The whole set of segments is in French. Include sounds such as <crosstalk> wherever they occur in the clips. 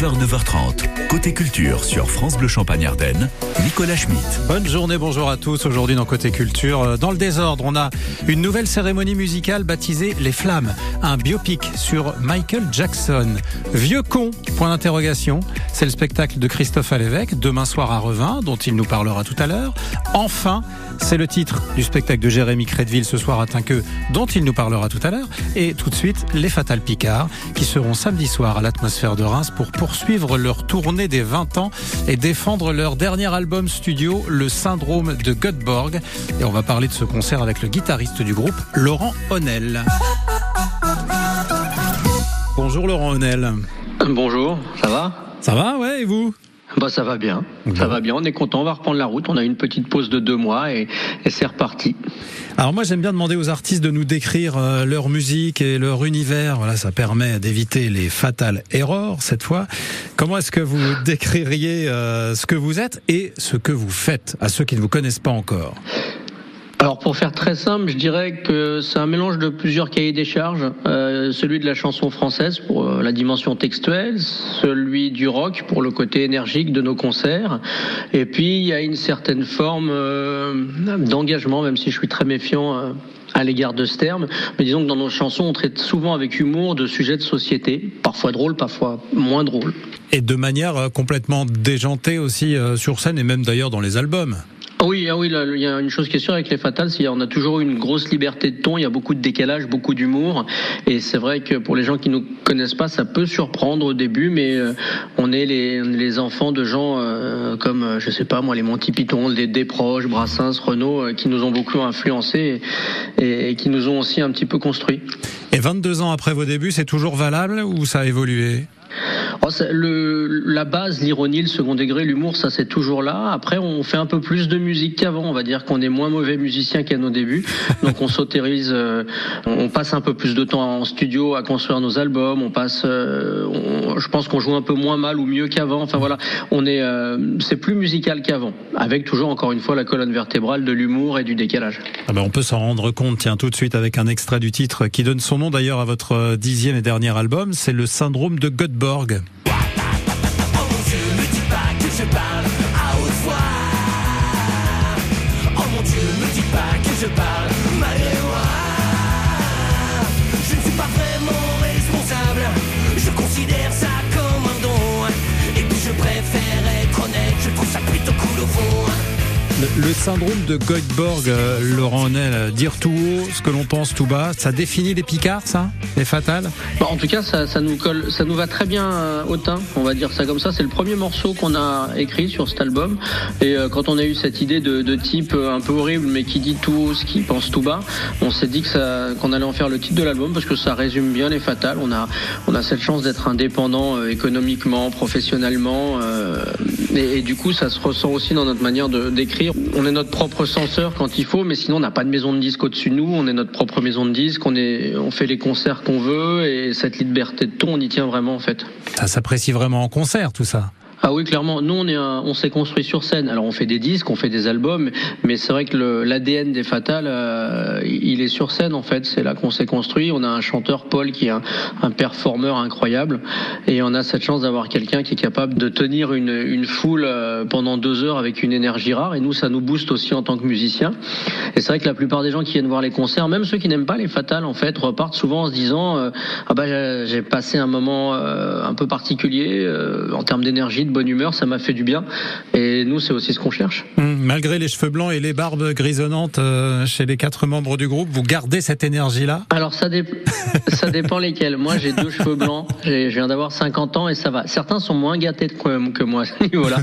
9h, 9h30. Côté culture sur France Bleu Champagne Ardenne, Nicolas Schmitt. Bonne journée, bonjour à tous. Aujourd'hui dans Côté Culture, euh, dans le désordre, on a une nouvelle cérémonie musicale baptisée Les Flammes, un biopic sur Michael Jackson. Vieux con, point d'interrogation. C'est le spectacle de Christophe Alévèque, demain soir à Revin, dont il nous parlera tout à l'heure. Enfin, c'est le titre du spectacle de Jérémy Crédville ce soir à Tinqueux, dont il nous parlera tout à l'heure. Et tout de suite, les Fatales Picards, qui seront samedi soir à l'atmosphère de Reims pour poursuivre leur tournée des 20 ans et défendre leur dernier album studio, Le Syndrome de Göteborg. Et on va parler de ce concert avec le guitariste du groupe, Laurent Honnel. Bonjour Laurent Honnel. Bonjour, ça va? Ça va, ouais, et vous? Bah ça va bien, ça va bien, on est content, on va reprendre la route, on a eu une petite pause de deux mois et, et c'est reparti. Alors moi j'aime bien demander aux artistes de nous décrire euh, leur musique et leur univers, voilà ça permet d'éviter les fatales erreurs cette fois. Comment est-ce que vous décririez euh, ce que vous êtes et ce que vous faites à ceux qui ne vous connaissent pas encore? Alors pour faire très simple, je dirais que c'est un mélange de plusieurs cahiers des charges. Euh, celui de la chanson française pour euh, la dimension textuelle, celui du rock pour le côté énergique de nos concerts, et puis il y a une certaine forme euh, d'engagement, même si je suis très méfiant. À l'égard de ce terme, mais disons que dans nos chansons, on traite souvent avec humour de sujets de société, parfois drôles, parfois moins drôles. Et de manière complètement déjantée aussi sur scène et même d'ailleurs dans les albums. Oui, ah oui, il y a une chose qui est sûre avec les Fatales, c'est qu'on a toujours une grosse liberté de ton, il y a beaucoup de décalage, beaucoup d'humour, et c'est vrai que pour les gens qui nous connaissent pas, ça peut surprendre au début, mais euh, on est les, enfants de gens euh, comme, euh, je sais pas moi, les Monty Python, les Desproges, Brassens, Renault, qui nous ont beaucoup influencés et qui nous ont aussi un petit peu construits. Et 22 ans après vos débuts, c'est toujours valable ou ça a évolué? Oh, le, la base, l'ironie, le second degré, l'humour, ça c'est toujours là. Après, on fait un peu plus de musique qu'avant. On va dire qu'on est moins mauvais musicien qu'à nos débuts. <laughs> Donc on s'autorise, euh, on passe un peu plus de temps en studio à construire nos albums. On passe, euh, on- je pense qu'on joue un peu moins mal ou mieux qu'avant. Enfin voilà, on est, euh, c'est plus musical qu'avant, avec toujours encore une fois la colonne vertébrale de l'humour et du décalage. Ah ben, On peut s'en rendre compte, tiens, tout de suite avec un extrait du titre qui donne son nom d'ailleurs à votre dixième et dernier album, c'est le syndrome de Göteborg. Dis pas Le, syndrome de Göteborg, euh, Laurent Honnel, euh, dire tout haut ce que l'on pense tout bas, ça définit les Picards, ça? Les fatales Bon, en tout cas, ça, nous colle, ça nous va très bien euh, au teint, on va dire ça comme ça. C'est le premier morceau qu'on a écrit sur cet album. Et quand on a eu cette idée de, type un peu horrible, mais qui dit tout haut ce qu'il pense tout bas, on s'est dit que qu'on allait en faire le titre de l'album parce que ça résume bien les fatales. On a, on a cette chance d'être indépendant économiquement, professionnellement, et, du coup, ça se ressent aussi dans notre manière d'écrire. On est notre propre censeur quand il faut, mais sinon, on n'a pas de maison de disque au-dessus de nous. On est notre propre maison de disque. On est, on fait les concerts qu'on veut, et cette liberté de ton, on y tient vraiment en fait. Ça s'apprécie vraiment en concert, tout ça. Ah oui, clairement. Nous, on est, un- on s'est construit sur scène. Alors, on fait des disques, on fait des albums, mais c'est vrai que l'ADN des Fatales, euh, il est sur scène en fait. C'est là qu'on s'est construit. On a un chanteur Paul qui est un, un performeur incroyable, et on a cette chance d'avoir quelqu'un qui est capable de tenir une, une foule euh, pendant deux heures avec une énergie rare. Et nous, ça nous booste aussi en tant que musiciens. Et c'est vrai que la plupart des gens qui viennent voir les concerts, même ceux qui n'aiment pas les Fatales, en fait, repartent souvent en se disant euh, ah bah j'ai j'ai passé un moment euh, un peu particulier euh, en termes d'énergie, de bonne humeur, ça m'a fait du bien. Et nous, c'est aussi ce qu'on cherche. Hum, Malgré les cheveux blancs et les barbes grisonnantes euh, chez les quatre membres du groupe, vous gardez cette énergie-là? Alors ça, dé- <laughs> ça dépend lesquels. Moi, j'ai deux cheveux blancs. Je viens d'avoir 50 ans et ça va. Certains sont moins gâtés que moi à ce niveau-là.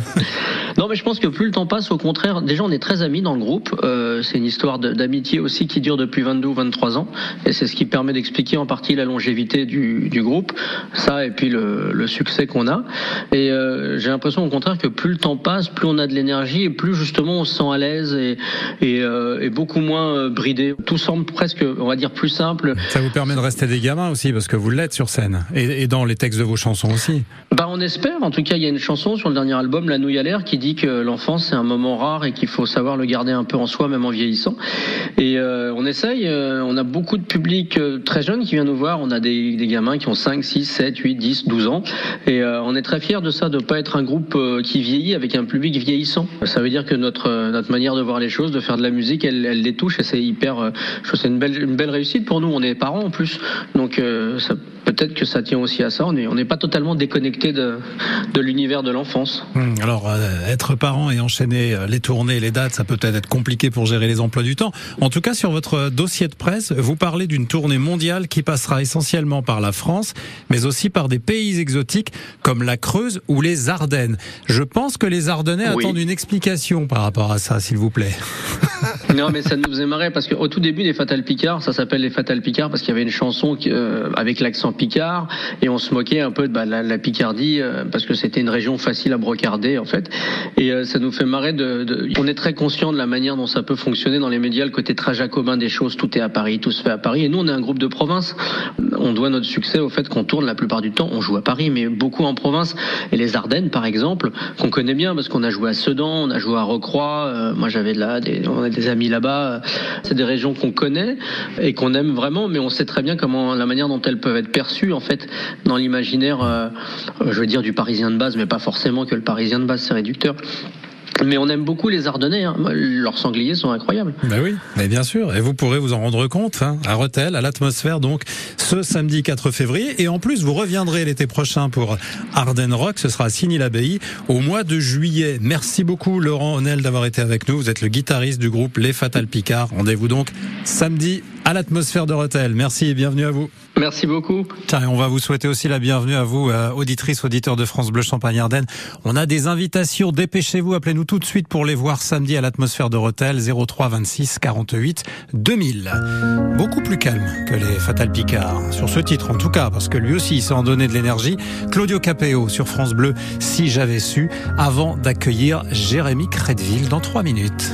Non, mais je pense que plus le temps passe, au contraire, déjà on est très amis dans le groupe. Euh, c'est une histoire d'amitié aussi qui dure depuis 22 ou 23 ans. Et c'est ce qui permet d'expliquer en partie la longévité du, du groupe. Ça et puis le, le succès qu'on a. Et euh, j'ai l'impression au contraire que plus le temps passe, plus on a de l'énergie et plus justement on se sent à l'aise et, et, euh, et beaucoup moins bridé. Tout semble presque, on va dire, plus simple. Ça vous permet de rester des gamins aussi, parce que vous l'êtes sur scène. Et, et dans les textes de vos chansons aussi. Bah on espère. En tout cas, il y a une chanson sur le dernier album, La Nouille à l'air, qui dit que l'enfance c'est un moment rare et qu'il faut savoir le garder un peu en soi, même en vieillissant. Et euh, on essaye. euh, on a beaucoup de public euh, très jeune qui vient nous voir. On a des, gamins qui ont 5, 6, 7, 8, 10, 12 ans. Et on est très fiers de ça, de pas être un groupe qui vieillit avec un public vieillissant. Ça veut dire que notre notre manière de voir les choses, de faire de la musique, elle, les touche et c'est hyper. je trouve c'est une belle une belle réussite pour nous. On est parents en plus, donc ça peut-être que ça tient aussi à ça. On est on n'est pas totalement déconnecté de de l'univers de l'enfance. Hum, Alors, euh, être parent et enchaîner euh, les tournées, les dates, ça peut peut-être être compliqué pour gérer les emplois du temps. En tout cas, sur votre dossier de presse, vous parlez d'une tournée mondiale qui passera essentiellement par la France, mais aussi par des pays exotiques comme la Creuse ou les Ardennes. Je pense que les Ardennais Oui. attendent une explication par rapport à ça, s'il vous plaît. <laughs> <laughs> Non, mais ça nous faisait marrer parce qu'au tout début des Fatal Picard, ça s'appelle les Fatal Picard parce qu'il y avait une chanson qui, euh, avec l'accent Picard et on se moquait un peu de bah, la, Picardie euh, parce que c'était une région facile à brocarder en fait. Et euh, ça nous fait marrer de, On est très conscient de la manière dont ça peut fonctionner dans les médias, le côté très jacobin des choses. Tout est à Paris, tout se fait à Paris. Et nous, on est un groupe de province. On doit notre succès au fait qu'on tourne la plupart du temps. On joue à Paris, mais beaucoup en province. Et les Ardennes, par exemple, qu'on connaît bien parce qu'on a joué à Sedan, on a joué à Recroix. euh, moi, j'avais là on a des amis là-bas. C'est des régions qu'on connaît et qu'on aime vraiment, mais on sait très bien comment la manière dont elles peuvent être perçues en fait dans l'imaginaire, euh, je veux dire du Parisien de base, mais pas forcément que le Parisien de base c'est réducteur. Mais on aime beaucoup les Ardennais. hein. Leurs sangliers sont incroyables. Ben oui, mais bien sûr. Et vous pourrez vous en rendre compte hein, à Rethel, à l'atmosphère, donc ce samedi 4 février. Et en plus, vous reviendrez l'été prochain pour Ardennes Rock. Ce sera à Signy-l'Abbaye au mois de juillet. Merci beaucoup, Laurent Honnel, d'avoir été avec nous. Vous êtes le guitariste du groupe Les Fatal Picard. Rendez-vous donc samedi à l'atmosphère de Rethel. Merci et bienvenue à vous. Merci beaucoup. Tiens, on va vous souhaiter aussi la bienvenue à vous, euh, auditrices, auditeurs de France Bleu Champagne-Ardenne. On a des invitations, dépêchez-vous, appelez-nous tout de suite pour les voir samedi à l'atmosphère de Rotel, 03 26 48 2000. Beaucoup plus calme que les Fatal Picard, sur ce titre en tout cas, parce que lui aussi il s'est en donné de l'énergie. Claudio Capéo sur France Bleu, si j'avais su, avant d'accueillir Jérémy Crédville dans trois minutes.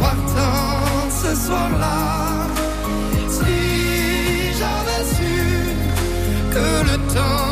Partant ce soir-là, si j'avais su que le temps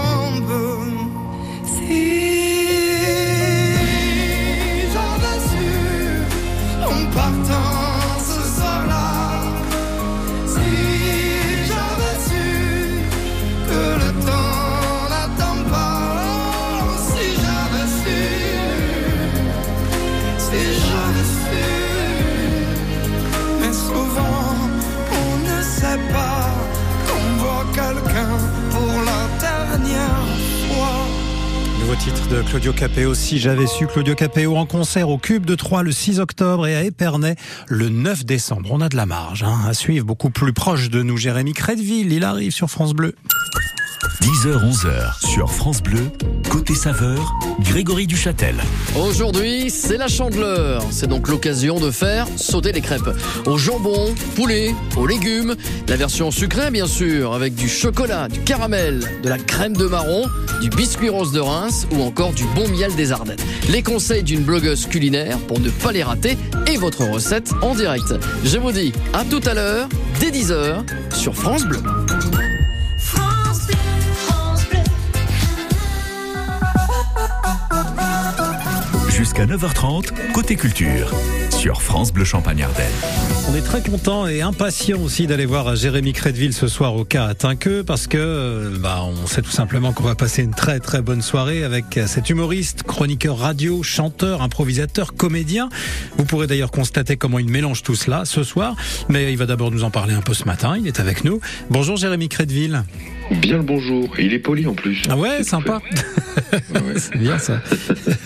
Claudio Capéo. Si j'avais su Claudio Capéo en concert au Cube de Troyes le 6 octobre et à Épernay le 9 décembre. On a de la marge hein, à suivre, beaucoup plus proche de nous. Jérémy Crédville, il arrive sur France Bleu. 10h-11h sur France Bleu, côté saveur, Grégory Duchâtel. Aujourd'hui, c'est la chandeleur. C'est donc l'occasion de faire sauter les crêpes. Au jambon, poulet, aux légumes. La version sucrée, bien sûr, avec du chocolat, du caramel, de la crème de marron, du biscuit rose de Reims ou encore du bon miel des Ardennes. Les conseils d'une blogueuse culinaire pour ne pas les rater et votre recette en direct. Je vous dis à tout à l'heure, dès 10h, sur France Bleu. Jusqu'à 9h30, côté culture, sur France Bleu Champagne-Ardenne. On est très content et impatient aussi d'aller voir Jérémy Crédville ce soir au cas à parce que euh, bah, on sait tout simplement qu'on va passer une très très bonne soirée avec cet humoriste, chroniqueur radio, chanteur, improvisateur, comédien. Vous pourrez d'ailleurs constater comment il mélange tout cela ce soir, mais il va d'abord nous en parler un peu ce matin. Il est avec nous. Bonjour Jérémy Crédville. Bien le bonjour. Et il est poli en plus. Ah ouais, sympa. <laughs> Ouais. C'est bien ça.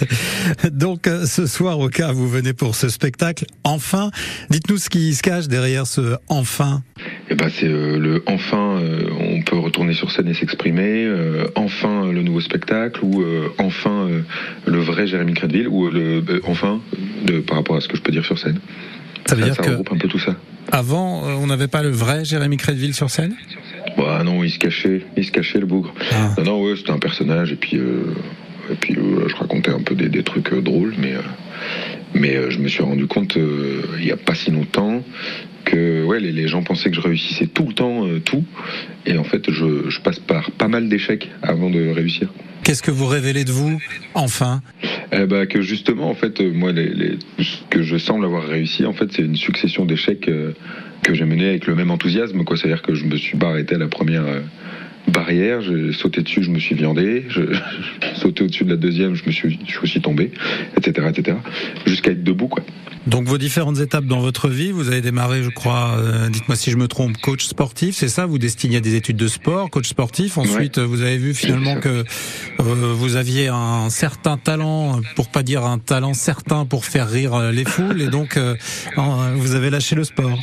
<laughs> Donc euh, ce soir au cas vous venez pour ce spectacle. Enfin, dites-nous ce qui se cache derrière ce enfin. Et ben c'est euh, le enfin euh, on peut retourner sur scène et s'exprimer. euh, enfin le nouveau spectacle ou enfin le vrai Jérémy Crédville ou le enfin de par rapport à ce que je peux dire sur scène. Ça veut dire que regroupe un peu tout ça. avant on n'avait pas le vrai Jérémy Crédville sur scène? Bah non, il se cachait, il se cachait le bougre. Ah. Non non ouais, c'était un personnage et puis euh, et puis euh, je racontais un peu des, des trucs euh, drôles mais euh, mais je me suis rendu compte il y a pas si longtemps que ouais les, les gens pensaient que je réussissais tout le temps tout et en fait je, je passe par pas mal d'échecs avant de réussir. Qu'est-ce que vous révélez de vous enfin Eh ben, que justement, en fait, moi, ce que je semble avoir réussi, en fait, c'est une succession d'échecs euh, que j'ai mené avec le même enthousiasme. C'est-à-dire que je me suis pas arrêté à la première euh, barrière, j'ai sauté dessus, je me suis viandé, je, j'ai <laughs> sauté au-dessus de la deuxième, je me suis, je suis aussi tombé, etc., etc., jusqu'à être debout, quoi. Donc vos différentes étapes dans votre vie, vous avez démarré, je crois, euh, dites-moi si je me trompe, coach sportif, c'est ça Vous destinez à des études de sport, coach sportif. Ensuite, euh, vous avez vu finalement que euh, vous aviez un certain talent, pour pas dire un talent certain, pour faire rire euh, les foules, et donc euh, vous avez lâché le sport.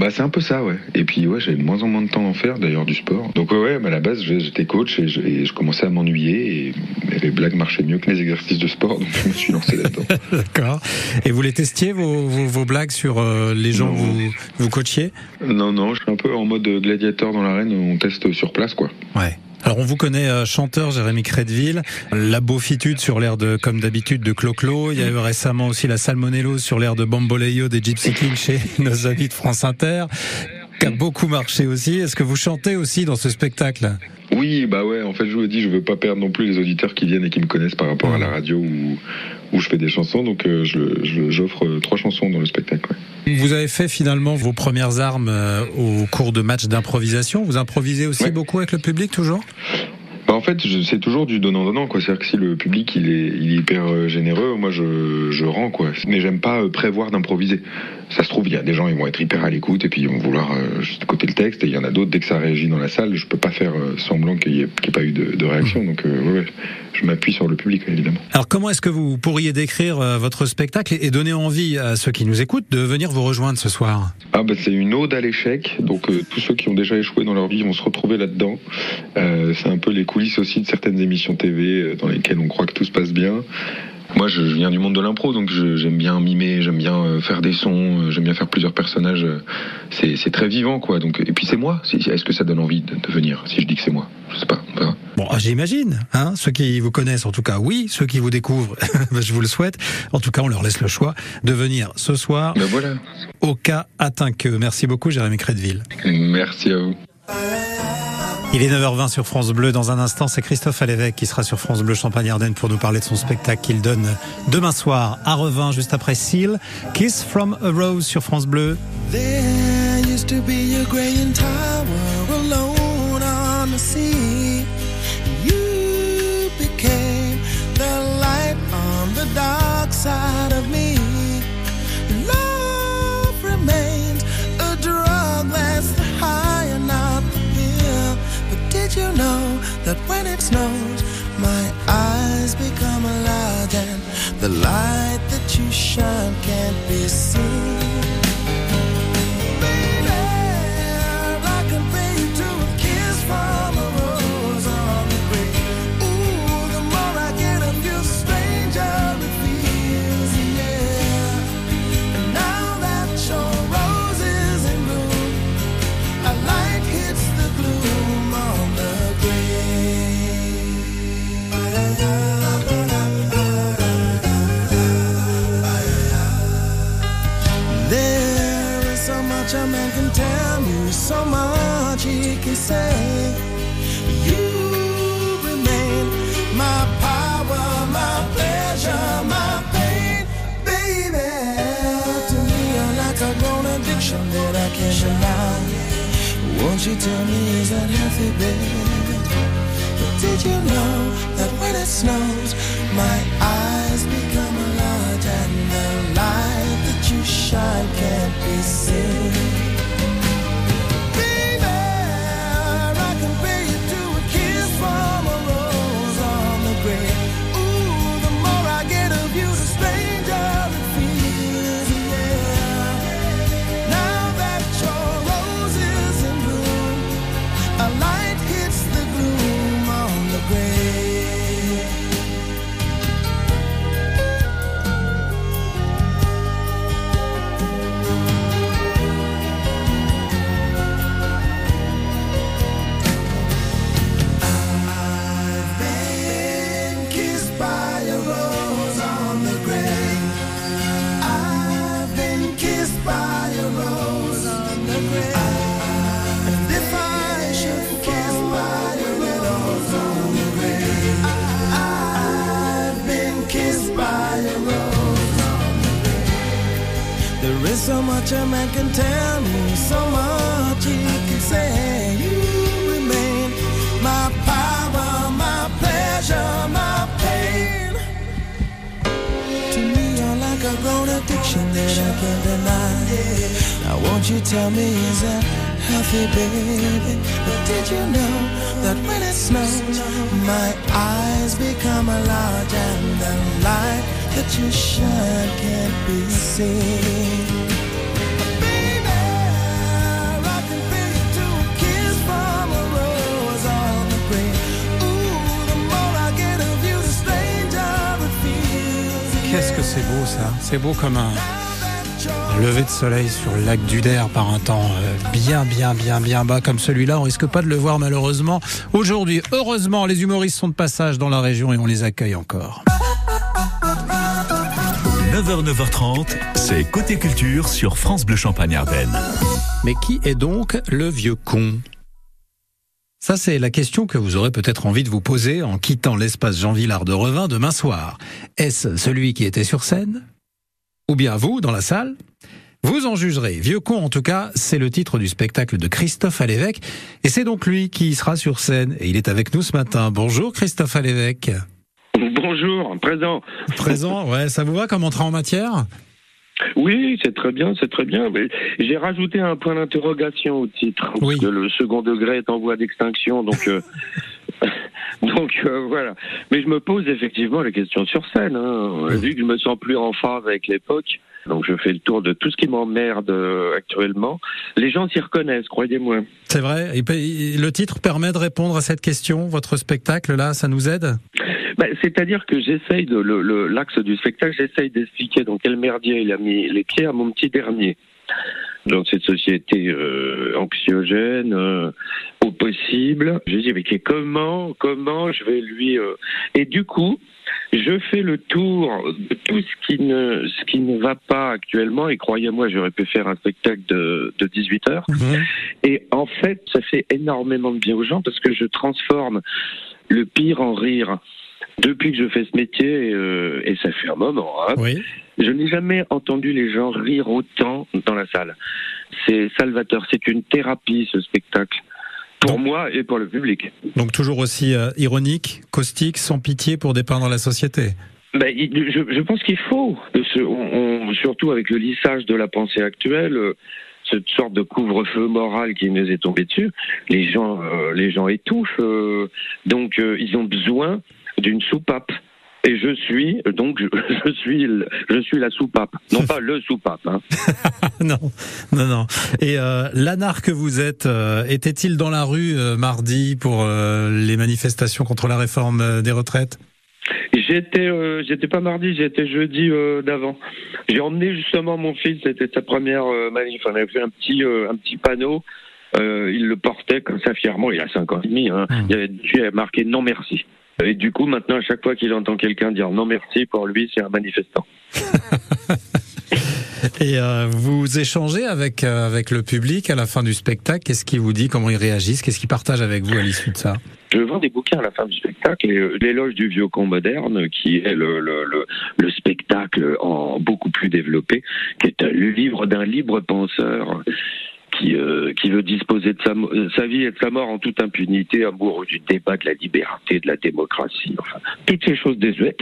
Bah, c'est un peu ça, ouais. Et puis, ouais, j'ai de moins en moins de temps à en faire, d'ailleurs, du sport. Donc, ouais, ouais, mais à la base, j'étais coach et je, et je commençais à m'ennuyer et, et les blagues marchaient mieux que les exercices de sport, donc je me suis lancé là-dedans. <laughs> D'accord. Et vous les testiez vos, vos, vos blagues sur euh, les gens que vous vous coachiez? Non, non, je suis un peu en mode gladiateur dans l'arène, on teste sur place, quoi. Ouais. Alors on vous connaît euh, chanteur Jérémy Crédville, la beaufitude sur l'air de comme d'habitude de Clo-Clo, il y a eu récemment aussi la salmonellose sur l'air de Bamboleyo des Gypsy Kings chez <laughs> nos amis de France Inter, qui a beaucoup marché aussi. Est-ce que vous chantez aussi dans ce spectacle? Oui, bah ouais, en fait, je vous dis, je veux pas perdre non plus les auditeurs qui viennent et qui me connaissent par rapport à la radio où, où je fais des chansons, donc euh, je- je- j'offre euh, trois chansons dans le spectacle. ouais. Vous avez fait finalement vos premières armes euh, au cours de matchs d'improvisation. Vous improvisez aussi beaucoup avec le public toujours? En fait, c'est toujours du donnant-donnant, quoi. C'est-à-dire que si le public il est, il est hyper euh, généreux, moi je, je rends, quoi. Mais j'aime pas euh, prévoir d'improviser. Ça se trouve, il y a des gens, ils vont être hyper à l'écoute et puis ils vont vouloir euh, juste écouter le texte. Et il y en a d'autres, dès que ça réagit dans la salle, je peux pas faire euh, semblant qu'il n'y ait, pas eu de, de réaction. Donc, euh, ouais, je m'appuie sur le public, évidemment. Alors comment est-ce que vous pourriez décrire votre spectacle et donner envie à ceux qui nous écoutent de venir vous rejoindre ce soir? Ah bah c'est une ode à l'échec, donc euh, tous ceux qui ont déjà échoué dans leur vie vont se retrouver là-dedans. C'est un peu les coulisses aussi de certaines émissions TV euh, dans lesquelles on croit que tout se passe bien. Moi je, je viens du monde de l'impro, donc je- j'aime bien mimer, j'aime bien euh, faire des sons, euh, j'aime bien faire plusieurs personnages. C'est très vivant quoi. Donc et puis c'est moi. Est-ce que ça donne envie de, de venir Si je dis que c'est moi, je sais pas. On verra. Bon, ah, j'imagine, hein, ceux qui vous connaissent en tout cas, oui, ceux qui vous découvrent, <laughs> ben, je vous le souhaite. En tout cas, on leur laisse le choix de venir ce soir Ben voilà. au cas atteint que. Merci beaucoup, Jérémy Crédville. Merci à vous. Il est 9h20 sur France Bleu. Dans un instant, c'est Christophe Alévèque qui sera sur France Bleu Champagne-Ardenne pour nous parler de son spectacle qu'il donne demain soir à Revin, juste après Seal. Kiss from a Rose sur France Bleu. There used to be a tower alone on the sea. You became the light on the dark side that when it snows, my eyes become alive, and the light that you shine can't be seen. You tell me is that healthy, baby? But did you know that when it snows, my eyes become large and the light that you shine can't be seen? That I can't deny. Now, won't you tell me, is that healthy, baby? But did you know that when it snows, my eyes become a large and the light that you shine can't be seen? Can. Qu'est-ce que c'est beau ça C'est beau comme un lever de soleil sur le lac d'Uder par un temps euh, bien bien bien bien bas comme celui-là. On risque pas de le voir malheureusement aujourd'hui. Heureusement, les humoristes sont de passage dans la région et on les accueille encore. 9h, 9h30, c'est Côté Culture sur France Bleu Champagne Ardennes. Mais qui est donc le vieux con? Ça, c'est la question que vous aurez peut-être envie de vous poser en quittant l'espace Jean Villard de Revin demain soir. Est-ce celui qui était sur scène? Ou bien vous, dans la salle Vous en jugerez. Vieux con, en tout cas, c'est le titre du spectacle de Christophe Alévèque. Et c'est donc lui qui sera sur scène. Et il est avec nous ce matin. Bonjour Christophe Alévèque. Bonjour, présent. Présent, ouais, ça vous va comme entrée en matière? Oui, c'est très bien, c'est très bien. Mais J'ai rajouté un point d'interrogation au titre, Oui. parce que le second degré est en voie d'extinction, donc euh, <laughs> donc euh, voilà. Mais je me pose effectivement la question sur scène. Hein. Vu que je me sens plus en phase avec l'époque, donc je fais le tour de tout ce qui m'emmerde euh, actuellement. Les gens s'y reconnaissent, croyez-moi. C'est vrai. Et le titre permet de répondre à cette question. Votre spectacle, là, ça nous aide? Bah, C'est-à-dire que j'essaye de le- le- l'axe du spectacle, j'essaye d'expliquer dans quel merdier il a mis les pieds à mon petit dernier. Dans cette société euh, anxiogène, euh, au possible. Je dis mais comment, comment je vais lui euh, et du coup, je fais le tour de tout ce qui ne ce qui ne va pas actuellement et croyez-moi, j'aurais pu faire un spectacle de, de 18 heures. Et en fait, ça fait énormément de bien aux gens parce que je transforme le pire en rire. Depuis que je fais ce métier, euh, et ça fait un moment, hein, Oui. Je n'ai jamais entendu les gens rire autant dans la salle. C'est salvateur, c'est une thérapie ce spectacle. Pour moi et pour le public. Donc toujours aussi euh, ironique, caustique, sans pitié pour dépeindre la société. Ben, je, je pense qu'il faut, ce- on- on- surtout avec le lissage de la pensée actuelle, euh, cette sorte de couvre-feu moral qui nous est tombé dessus, les gens, euh, les gens étouffent, euh, donc ils ont besoin d'une soupape. Et je suis donc je, <laughs> je suis le- je suis la soupape, non pas le soupape. Hein. <laughs> non, non, non. Et euh, l'anard que vous êtes, euh, était-il dans la rue euh, mardi pour euh, les manifestations contre la réforme euh, des retraites? J'étais euh, j'étais pas mardi, j'étais jeudi euh, d'avant. J'ai emmené justement mon fils, c'était sa première euh, manif. On avait fait un petit euh, un petit panneau. Euh, il le portait comme ça fièrement. Il a 5 ans et demi. Hein. Il y avait dessus, il avait marqué non merci. Et du coup, maintenant, à chaque fois qu'il entend quelqu'un dire non merci, pour lui, c'est un manifestant. <laughs> Et euh, vous échangez avec euh, avec le public à la fin du spectacle. Qu'est-ce qu'il vous dit? Comment ils réagissent? Qu'est-ce qu'ils partagent avec vous à l'issue de ça? Je vends des bouquins à la fin du spectacle, et, euh, l'éloge du vieux con moderne, qui est le, le, le, le spectacle en beaucoup plus développé, qui est le livre d'un libre penseur qui, euh, qui veut disposer de sa, euh, sa vie et de sa mort en toute impunité, amoureux du débat, de la liberté, de la démocratie, enfin, toutes ces choses désuètes.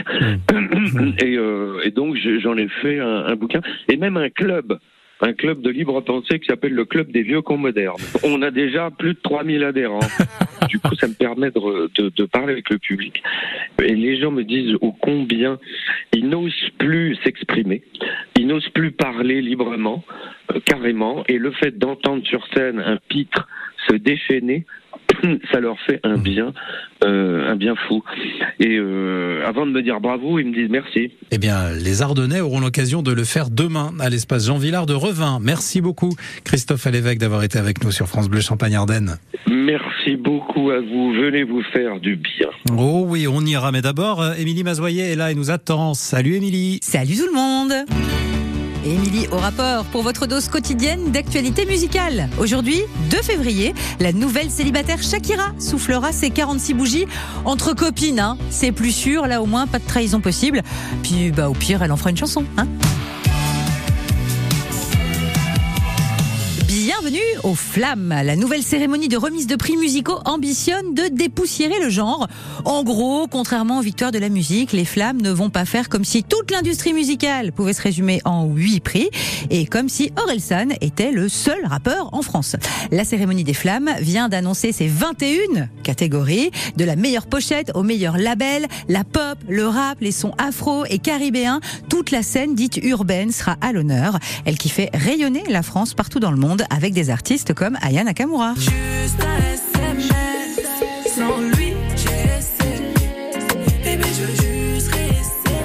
<coughs> et, euh, et donc j'en ai fait un, un bouquin, et même un club. Un club de libre pensée qui s'appelle le Club des Vieux Cons Modernes. On a déjà plus de 3000 adhérents. <laughs> Du coup, ça me permet de, parler avec le public. Et les gens me disent ô combien ils n'osent plus s'exprimer, ils n'osent plus parler librement, euh, carrément. Et le fait d'entendre sur scène un pitre se déchaîner, ça leur fait un bien, euh, un bien fou. Et euh, avant de me dire bravo, ils me disent merci. Eh bien, les Ardennais auront l'occasion de le faire demain à l'espace Jean Villard de Revin. Merci beaucoup, Christophe Alévèque, d'avoir été avec nous sur France Bleu Champagne-Ardenne. Merci beaucoup à vous. Venez vous faire du bien. Oh oui, on ira. Mais d'abord, euh, Émilie Mazoyer est là et nous attend. Salut Émilie. Salut tout le monde Émilie au rapport pour votre dose quotidienne d'actualité musicale. Aujourd'hui, 2 février, la nouvelle célibataire Shakira soufflera ses 46 bougies entre copines. Hein. C'est plus sûr, là au moins pas de trahison possible. Puis bah au pire, elle en fera une chanson. Hein. Bienvenue aux Flammes. La nouvelle cérémonie de remise de prix musicaux ambitionne de dépoussiérer le genre. En gros, contrairement aux victoires de la musique, les Flammes ne vont pas faire comme si toute l'industrie musicale pouvait se résumer en huit prix et comme si Orelsan était le seul rappeur en France. La cérémonie des Flammes vient d'annoncer ses 21 catégories, de la meilleure pochette au meilleur label, la pop, le rap, les sons afro et caribéens. Toute la scène dite urbaine sera à l'honneur. Elle qui fait rayonner la France partout dans le monde avec des artistes comme Aya Nakamura. Juste un SMS, sans lui, j'ai essayé. Bébé, je veux juste rester.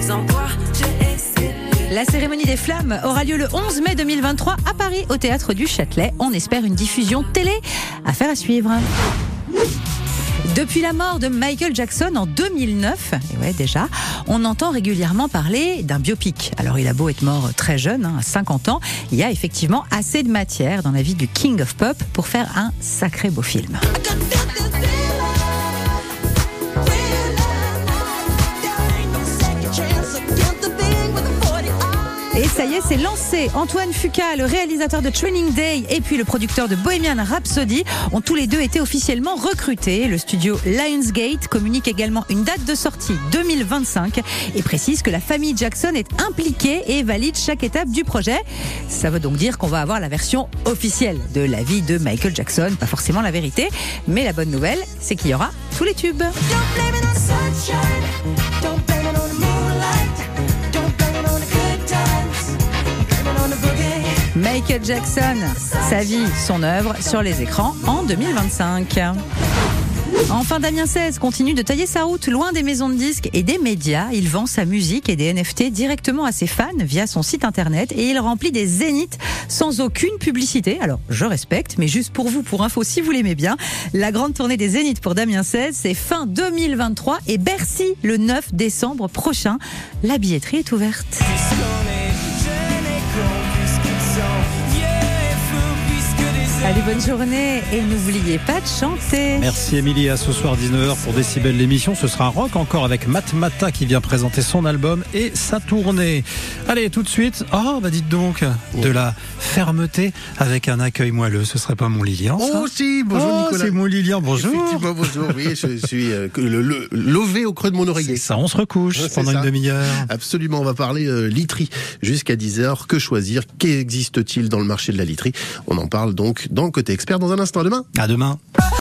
Sans toi, j'ai essayé. La cérémonie des flammes aura lieu le 11 mai 2023 à Paris au théâtre du Châtelet. On espère une diffusion télé. Affaire à suivre. Depuis la mort de Michael Jackson en 2009, et ouais déjà, on entend régulièrement parler d'un biopic. Alors il a beau être mort très jeune, hein, à 50 ans, il y a effectivement assez de matière dans la vie du King of Pop pour faire un sacré beau film. Ça y est, c'est lancé. Antoine Fuca, le réalisateur de Training Day et puis le producteur de Bohemian Rhapsody ont tous les deux été officiellement recrutés. Le studio Lionsgate communique également une date de sortie 2025 et précise que la famille Jackson est impliquée et valide chaque étape du projet. Ça veut donc dire qu'on va avoir la version officielle de la vie de Michael Jackson, pas forcément la vérité, mais la bonne nouvelle, c'est qu'il y aura tous les tubes. Michael Jackson, sa vie, son œuvre sur les écrans en 2025. Enfin, Damien 16 continue de tailler sa route loin des maisons de disques et des médias. Il vend sa musique et des NFT directement à ses fans via son site internet et il remplit des zéniths sans aucune publicité. Alors, je respecte, mais juste pour vous, pour info, si vous l'aimez bien, la grande tournée des zéniths pour Damien 16, c'est fin 2023 et Bercy le 9 décembre prochain. La billetterie est ouverte. Allez, bonne journée et n'oubliez pas de chanter. Merci Émilie. À ce soir 19h pour Décibel l'émission. Ce sera rock encore avec Matmata qui vient présenter son album et sa tournée. Allez, tout de suite. Oh, bah dites donc, de la fermeté avec un accueil moelleux. Ce serait pas mon Lilian ça Oh si, bonjour Oh, Nicolas. c'est mon Lilian, bonjour. Effectivement, bonjour. Oui, je suis euh, le, le- lové au creux de mon oreiller. C'est ça, on se recouche pendant ça. une demi-heure. Absolument, on va parler euh, literie jusqu'à 10h. Que choisir? Qu'existe-t-il dans le marché de la literie? On en parle donc dans le côté expert dans un instant. Demain. À demain.